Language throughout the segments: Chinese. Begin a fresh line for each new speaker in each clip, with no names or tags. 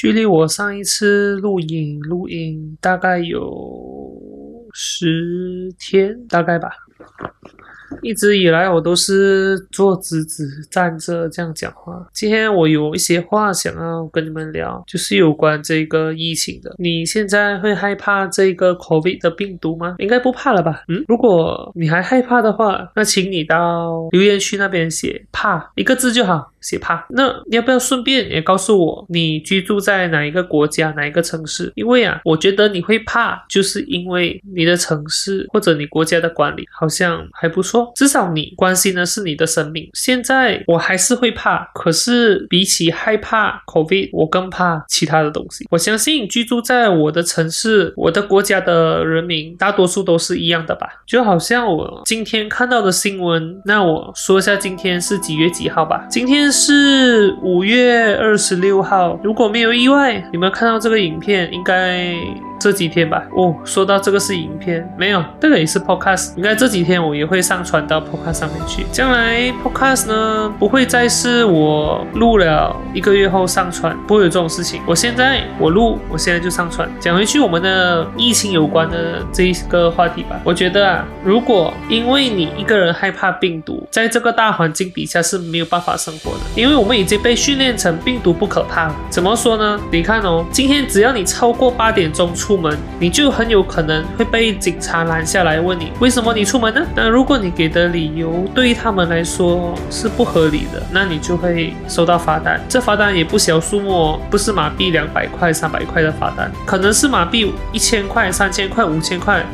距离我上一次录影录影大概有十天，大概吧。一直以来我都是坐直直站着这样讲话。今天我有一些话想要跟你们聊，就是有关这个疫情的。你现在会害怕这个 COVID 的病毒吗？应该不怕了吧？嗯，如果你还害怕的话，那请你到留言区那边写怕一个字就好。写怕，那你要不要顺便也告诉我你居住在哪一个国家哪一个城市？因为啊，我觉得你会怕，就是因为你的城市或者你国家的管理好像还不错，至少你关心的是你的生命。现在我还是会怕，可是比起害怕 COVID，我更怕其他的东西。我相信居住在我的城市、我的国家的人民，大多数都是一样的吧？就好像我今天看到的新闻，那我说一下今天是几月几号吧？今天。是五月二十六号，如果没有意外，你们看到这个影片应该。这几天吧，哦，说到这个是影片，没有，这个也是 podcast，应该这几天我也会上传到 podcast 上面去。将来 podcast 呢，不会再是我录了一个月后上传，不会有这种事情。我现在我录，我现在就上传。讲回去我们的疫情有关的这一个话题吧，我觉得啊，如果因为你一个人害怕病毒，在这个大环境底下是没有办法生活的，因为我们已经被训练成病毒不可怕了。怎么说呢？你看哦，今天只要你超过八点钟出。出门你就很有可能会被警察拦下来问你为什么你出门呢？那如果你给的理由对于他们来说是不合理的，那你就会收到罚单。这罚单也不小数目哦，不是马币两百块、三百块的罚单，可能是马币一千块、三千块、五千块。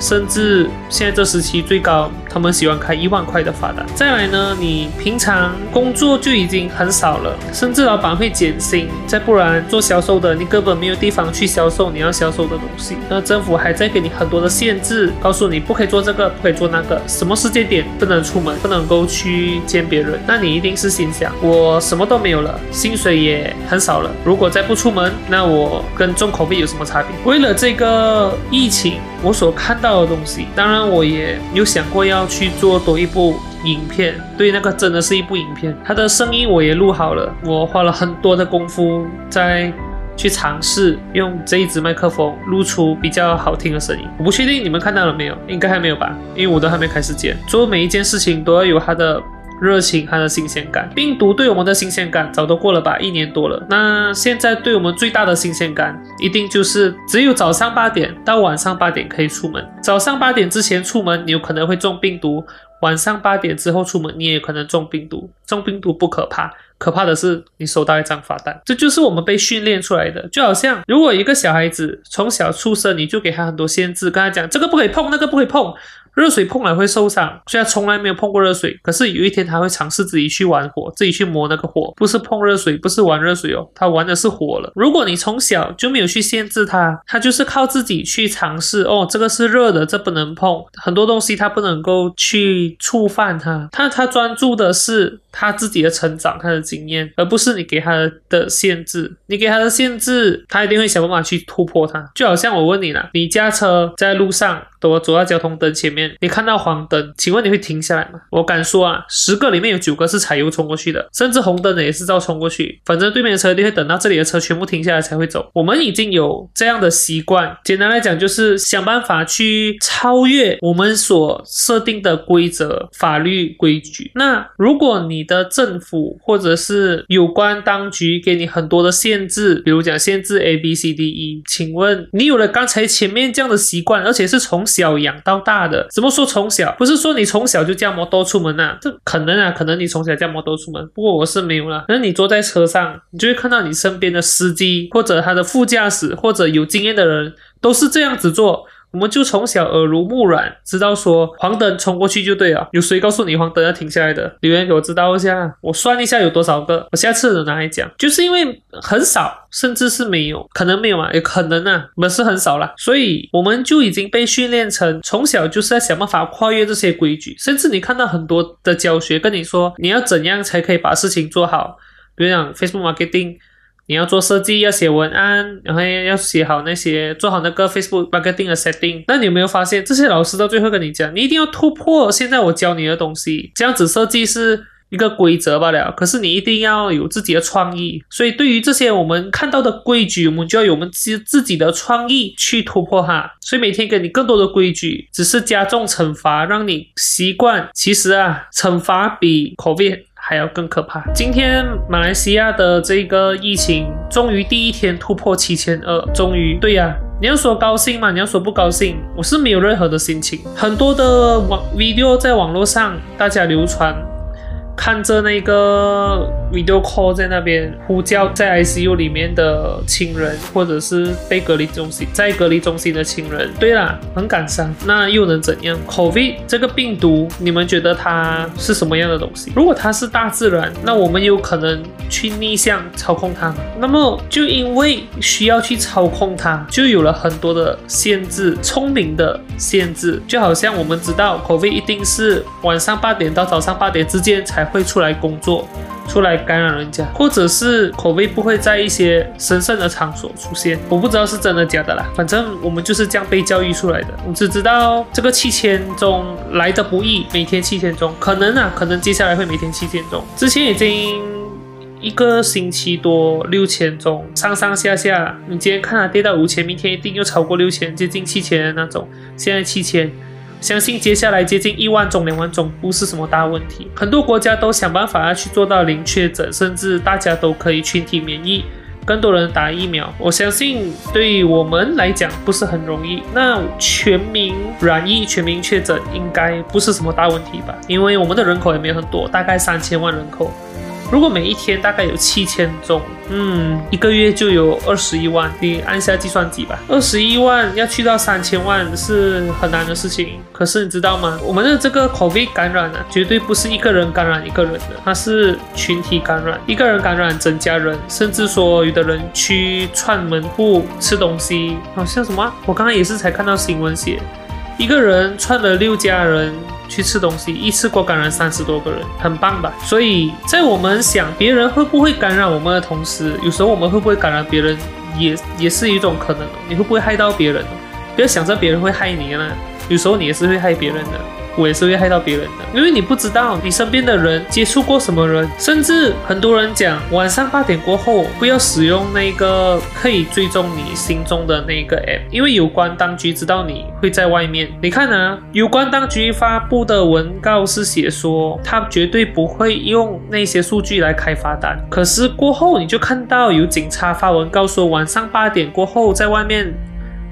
甚至现在这时期最高，他们喜欢开一万块的罚单。再来呢，你平常工作就已经很少了，甚至老板会减薪。再不然做销售的，你根本没有地方去销售你要销售的东西。那政府还在给你很多的限制，告诉你不可以做这个，不可以做那个，什么时间点不能出门，不能够去见别人。那你一定是心想，我什么都没有了，薪水也很少了。如果再不出门，那我跟重口味有什么差别？为了这个疫情，我所看到。到的东西，当然我也有想过要去做多一部影片，对，那个真的是一部影片，它的声音我也录好了，我花了很多的功夫在去尝试用这一支麦克风录出比较好听的声音。我不确定你们看到了没有，应该还没有吧，因为我都还没开始剪。做每一件事情都要有它的。热情，还有新鲜感。病毒对我们的新鲜感早都过了吧，一年多了。那现在对我们最大的新鲜感，一定就是只有早上八点到晚上八点可以出门。早上八点之前出门，你有可能会中病毒；晚上八点之后出门，你也可能中病毒。中病毒不可怕，可怕的是你收到一张罚单。这就是我们被训练出来的，就好像如果一个小孩子从小出生，你就给他很多限制，跟他讲这个不可以碰，那个不可以碰。热水碰了会受伤，虽然从来没有碰过热水，可是有一天他会尝试自己去玩火，自己去摸那个火，不是碰热水，不是玩热水哦，他玩的是火了。如果你从小就没有去限制他，他就是靠自己去尝试哦，这个是热的，这不能碰，很多东西他不能够去触犯它，他他专注的是他自己的成长，他的经验，而不是你给他的限制。你给他的限制，他一定会想办法去突破它。就好像我问你了，你驾车在路上。都走到交通灯前面，你看到黄灯，请问你会停下来吗？我敢说啊，十个里面有九个是踩油冲过去的，甚至红灯的也是照冲过去。反正对面的车一定会等到这里的车全部停下来才会走。我们已经有这样的习惯，简单来讲就是想办法去超越我们所设定的规则、法律规矩。那如果你的政府或者是有关当局给你很多的限制，比如讲限制 A B C D E，请问你有了刚才前面这样的习惯，而且是从小养到大的，怎么说从小？不是说你从小就驾摩托出门呐？这可能啊，可能你从小驾摩托出门，不过我是没有了。可能你坐在车上，你就会看到你身边的司机或者他的副驾驶或者有经验的人都是这样子做。我们就从小耳濡目染，知道说黄灯冲过去就对了。有谁告诉你黄灯要停下来的？留言给我知道一下，我算一下有多少个，我下次拿来讲。就是因为很少，甚至是没有，可能没有嘛，也可能啊，不是很少啦。所以我们就已经被训练成从小就是在想办法跨越这些规矩。甚至你看到很多的教学跟你说，你要怎样才可以把事情做好，比如讲 Facebook Marketing。你要做设计，要写文案，然后要写好那些，做好那个 Facebook marketing 的 setting。那你有没有发现，这些老师到最后跟你讲，你一定要突破现在我教你的东西，这样子设计是一个规则罢了。可是你一定要有自己的创意，所以对于这些我们看到的规矩，我们就要有我们自自己的创意去突破它。所以每天给你更多的规矩，只是加重惩罚，让你习惯。其实啊，惩罚比口辩还要更可怕。今天马来西亚的这个疫情终于第一天突破七千二，终于对呀。你要说高兴吗？你要说不高兴，我是没有任何的心情。很多的网 video 在网络上大家流传。看着那个 video call 在那边呼叫在 ICU 里面的亲人，或者是被隔离中心在隔离中心的亲人，对啦，很感伤。那又能怎样？COVID 这个病毒，你们觉得它是什么样的东西？如果它是大自然，那我们有可能去逆向操控它？那么就因为需要去操控它，就有了很多的限制，聪明的限制。就好像我们知道 COVID 一定是晚上八点到早上八点之间才。会出来工作，出来感染人家，或者是口味不会在一些神圣的场所出现，我不知道是真的假的啦。反正我们就是这样被教育出来的。我只知道这个七千宗来的不易，每天七千宗，可能啊，可能接下来会每天七千宗。之前已经一个星期多六千宗，上上下下，你今天看它跌到五千，明天一定又超过六千，接近七千的那种。现在七千。相信接下来接近一万种、两万种不是什么大问题。很多国家都想办法要去做到零确诊，甚至大家都可以群体免疫，更多人打疫苗。我相信对于我们来讲不是很容易。那全民染疫、全民确诊应该不是什么大问题吧？因为我们的人口也没有很多，大概三千万人口。如果每一天大概有七千宗，嗯，一个月就有二十一万，你按下计算机吧，二十一万要去到三千万是很难的事情。可是你知道吗？我们的这个 COVID 感染呢，绝对不是一个人感染一个人的，它是群体感染，一个人感染整家人，甚至说有的人去串门户吃东西，好像什么？我刚刚也是才看到新闻写，一个人串了六家人。去吃东西，一次过感染三十多个人，很棒吧？所以在我们想别人会不会感染我们的同时，有时候我们会不会感染别人，也也是一种可能。你会不会害到别人？不要想着别人会害你啊，有时候你也是会害别人的。我也是会害到别人的，因为你不知道你身边的人接触过什么人，甚至很多人讲晚上八点过后不要使用那个可以追踪你行踪的那个 app，因为有关当局知道你会在外面。你看啊，有关当局发布的文告是写说，他绝对不会用那些数据来开罚单。可是过后你就看到有警察发文告说，晚上八点过后在外面。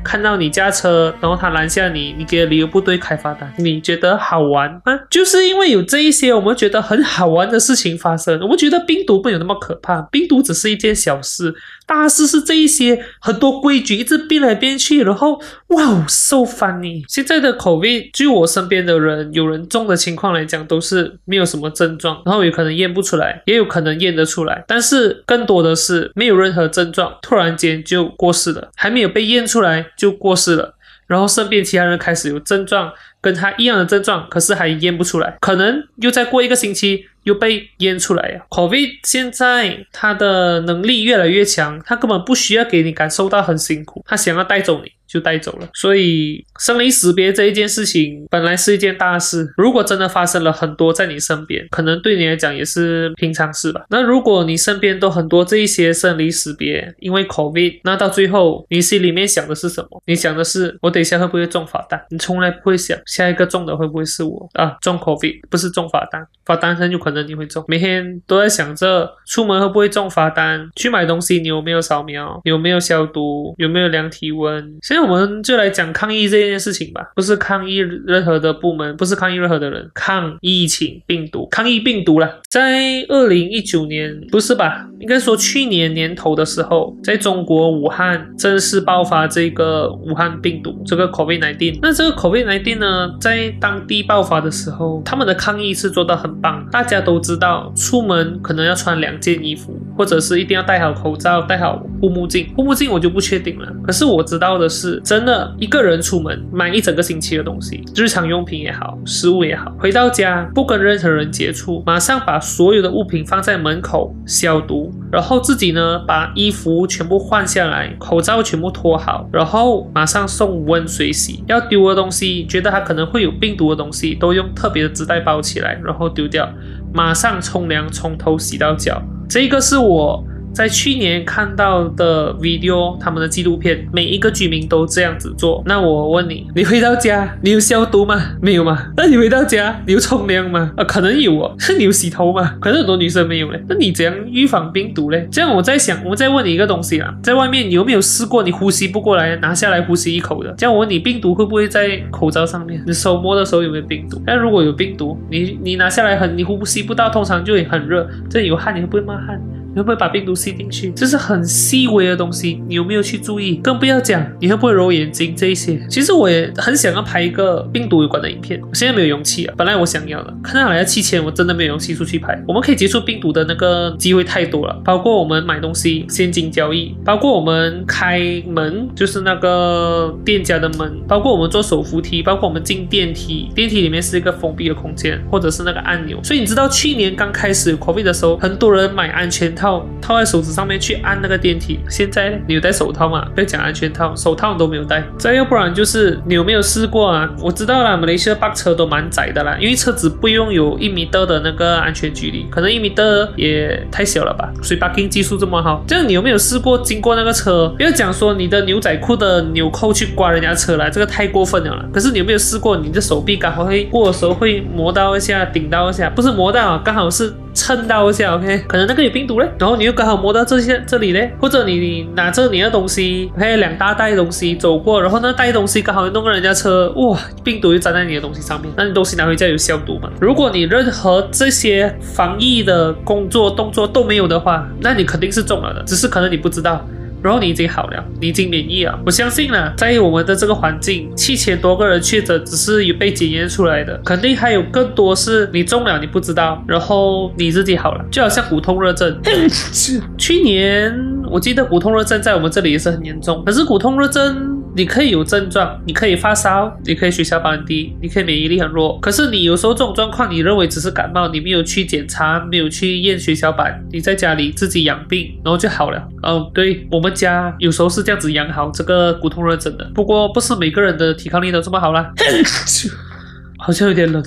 看到你驾车，然后他拦下你，你给旅游部队，开罚单，你觉得好玩吗？就是因为有这一些我们觉得很好玩的事情发生，我们觉得病毒没有那么可怕，病毒只是一件小事，大事是这一些很多规矩一直变来变去，然后哇哦，so funny！现在的口味，据我身边的人有人中的情况来讲，都是没有什么症状，然后也可能验不出来，也有可能验得出来，但是更多的是没有任何症状，突然间就过世了，还没有被验出来。就过世了，然后身边其他人开始有症状，跟他一样的症状，可是还验不出来，可能又再过一个星期又被验出来呀。COVID 现在他的能力越来越强，他根本不需要给你感受到很辛苦，他想要带走你。就带走了，所以生离死别这一件事情本来是一件大事。如果真的发生了很多在你身边，可能对你来讲也是平常事吧。那如果你身边都很多这一些生离死别，因为 COVID，那到最后你心里面想的是什么？你想的是我等一下会不会中罚单？你从来不会想下一个中的会不会是我啊？中 COVID 不是中罚单，罚单很有可能你会中。每天都在想着出门会不会中罚单？去买东西你有没有扫描？有没有消毒？有没有量体温？那我们就来讲抗疫这件事情吧，不是抗议任何的部门，不是抗议任何的人，抗疫情病毒，抗疫病毒了。在二零一九年，不是吧？应该说去年年头的时候，在中国武汉正式爆发这个武汉病毒，这个 COVID-19。那这个 COVID-19 呢，在当地爆发的时候，他们的抗疫是做到很棒。大家都知道，出门可能要穿两件衣服，或者是一定要戴好口罩，戴好护目镜。护目镜我就不确定了，可是我知道的是。真的一个人出门买一整个星期的东西，日常用品也好，食物也好，回到家不跟任何人接触，马上把所有的物品放在门口消毒，然后自己呢把衣服全部换下来，口罩全部脱好，然后马上送温水洗。要丢的东西，觉得它可能会有病毒的东西，都用特别的纸袋包起来，然后丢掉。马上冲凉，从头洗到脚。这个是我。在去年看到的 video，他们的纪录片，每一个居民都这样子做。那我问你，你回到家，你有消毒吗？没有吗？那你回到家，你有冲凉吗？啊，可能有哦。是 你有洗头吗？可能很多女生没有嘞。那你怎样预防病毒嘞？这样我在想，我再问你一个东西啊，在外面你有没有试过你呼吸不过来，拿下来呼吸一口的？这样我问你，病毒会不会在口罩上面？你手摸的时候有没有病毒？那如果有病毒，你你拿下来很，你呼吸不到，通常就会很热，这有汗，你会不会冒汗？你会不会把病毒吸进去？这是很细微的东西，你有没有去注意？更不要讲你会不会揉眼睛这一些。其实我也很想要拍一个病毒有关的影片，我现在没有勇气啊。本来我想要的，看到来要七千，我真的没有勇气出去拍。我们可以接触病毒的那个机会太多了，包括我们买东西现金交易，包括我们开门就是那个店家的门，包括我们坐手扶梯，包括我们进电梯，电梯里面是一个封闭的空间，或者是那个按钮。所以你知道去年刚开始 COVID 的时候，很多人买安全套。套套在手指上面去按那个电梯。现在你有戴手套吗？不要讲安全套，手套都没有戴。再要不然就是你有没有试过啊？我知道了，马来西亚巴车都蛮窄的啦，因为车子不用有一米多的那个安全距离，可能一米多也太小了吧。所以 parking 技术这么好，这样你有没有试过经过那个车？不要讲说你的牛仔裤的纽扣去刮人家车来，这个太过分了啦。可是你有没有试过，你的手臂刚好会过的时候会磨到一下，顶到一下，不是磨到，刚好是。蹭到一下，OK，可能那个有病毒嘞，然后你又刚好摸到这些这里嘞，或者你你拿着你的东西，还有两大袋东西走过，然后那袋东西刚好弄到人家车，哇，病毒又粘在你的东西上面，那你东西拿回家有消毒吗？如果你任何这些防疫的工作动作都没有的话，那你肯定是中了的，只是可能你不知道。然后你已经好了，你已经免疫了。我相信呢，在我们的这个环境，七千多个人确诊只是有被检验出来的，肯定还有更多是你中了你不知道，然后你自己好了，就好像骨痛热症。去年我记得骨痛热症在我们这里也是很严重，可是骨痛热症。你可以有症状，你可以发烧，你可以血小板低，你可以免疫力很弱。可是你有时候这种状况，你认为只是感冒，你没有去检查，没有去验血小板，你在家里自己养病，然后就好了。哦，对我们家有时候是这样子养好这个骨痛热症的。不过不是每个人的抵抗力都这么好啦。好像有点冷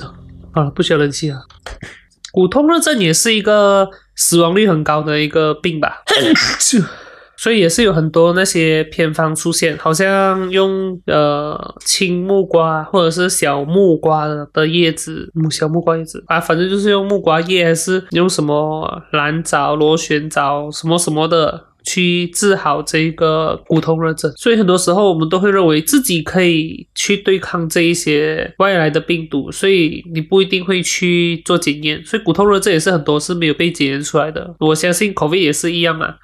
啊，不需要冷气啊。骨痛热症也是一个死亡率很高的一个病吧。所以也是有很多那些偏方出现，好像用呃青木瓜或者是小木瓜的叶子，木小木瓜叶子啊，反正就是用木瓜叶，还是用什么蓝藻、螺旋藻什么什么的去治好这个骨痛热症。所以很多时候我们都会认为自己可以去对抗这一些外来的病毒，所以你不一定会去做检验。所以骨痛热症也是很多是没有被检验出来的。我相信 COVID 也是一样啊。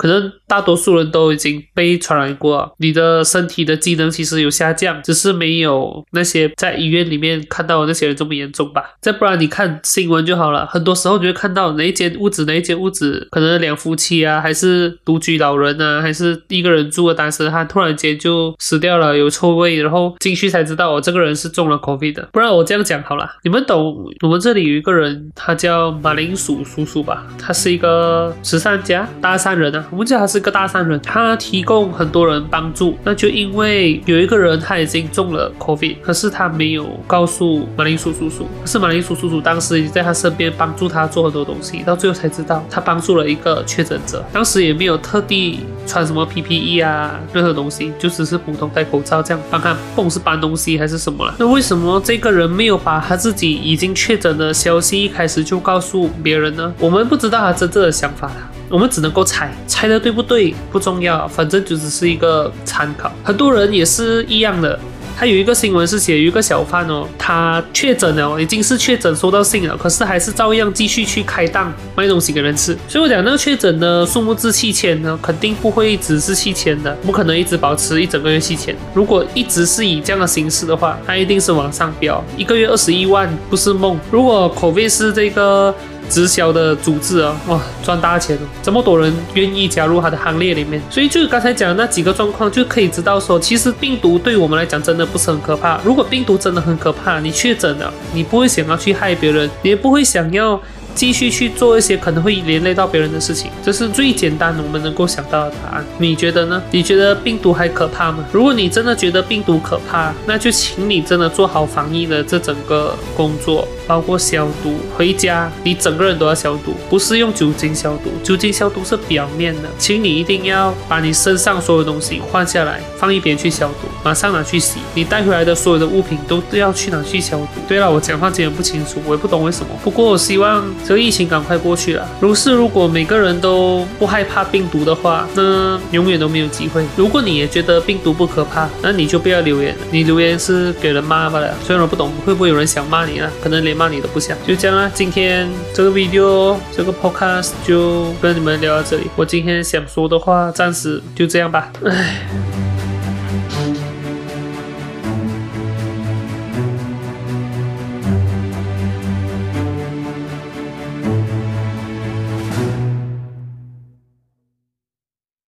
可能大多数人都已经被传染过，你的身体的机能其实有下降，只是没有那些在医院里面看到的那些人这么严重吧。再不然你看新闻就好了，很多时候你会看到哪一间屋子，哪一间屋子可能两夫妻啊，还是独居老人啊，还是一个人住的单身汉，突然间就死掉了，有臭味，然后进去才知道我这个人是中了 COVID 的。不然我这样讲好了，你们懂？我们这里有一个人，他叫马铃薯叔叔吧，他是一个慈善家，大善人啊。我们叫他是个大善人，他提供很多人帮助。那就因为有一个人他已经中了 COVID，可是他没有告诉马铃薯叔叔。可是马铃薯叔叔当时已经在他身边帮助他做很多东西，到最后才知道他帮助了一个确诊者。当时也没有特地穿什么 PPE 啊，任何东西，就只是普通戴口罩这样帮他，不是搬东西还是什么了。那为什么这个人没有把他自己已经确诊的消息一开始就告诉别人呢？我们不知道他真正的想法我们只能够猜，猜的对不对不重要，反正就只是一个参考。很多人也是一样的。他有一个新闻是写有一个小贩哦，他确诊了，已经是确诊收到信了，可是还是照样继续去开档卖东西给人吃。所以我讲那个确诊的数目字七千呢，肯定不会只是七千的，不可能一直保持一整个月七千。如果一直是以这样的形式的话，它一定是往上飙，一个月二十一万不是梦。如果口碑是这个。直销的组织啊，哇，赚大钱了！这么多人愿意加入他的行列里面，所以就刚才讲的那几个状况，就可以知道说，其实病毒对我们来讲真的不是很可怕。如果病毒真的很可怕，你确诊了，你不会想要去害别人，也不会想要继续去做一些可能会连累到别人的事情，这是最简单我们能够想到的答案。你觉得呢？你觉得病毒还可怕吗？如果你真的觉得病毒可怕，那就请你真的做好防疫的这整个工作，包括消毒。回家你整个人都要消毒，不是用酒精消毒，酒精消毒是表面的，请你一定要把你身上所有东西换下来，放一边去消毒，马上拿去洗。你带回来的所有的物品都要去拿去消毒。对了，我讲话今天不清楚，我也不懂为什么。不过我希望这个疫情赶快过去了。如是，如果每个人都不害怕病毒的话，那永远都没有机会。如果你也觉得病毒不可怕，那你就不要留言了。你留言是给人骂罢了。虽然我不懂会不会有人想骂你呢，可能连骂你都不想。就这样啊，今天这个 video 这个 podcast 就跟你们聊到这里。我今天想说的话暂时就这样吧。唉。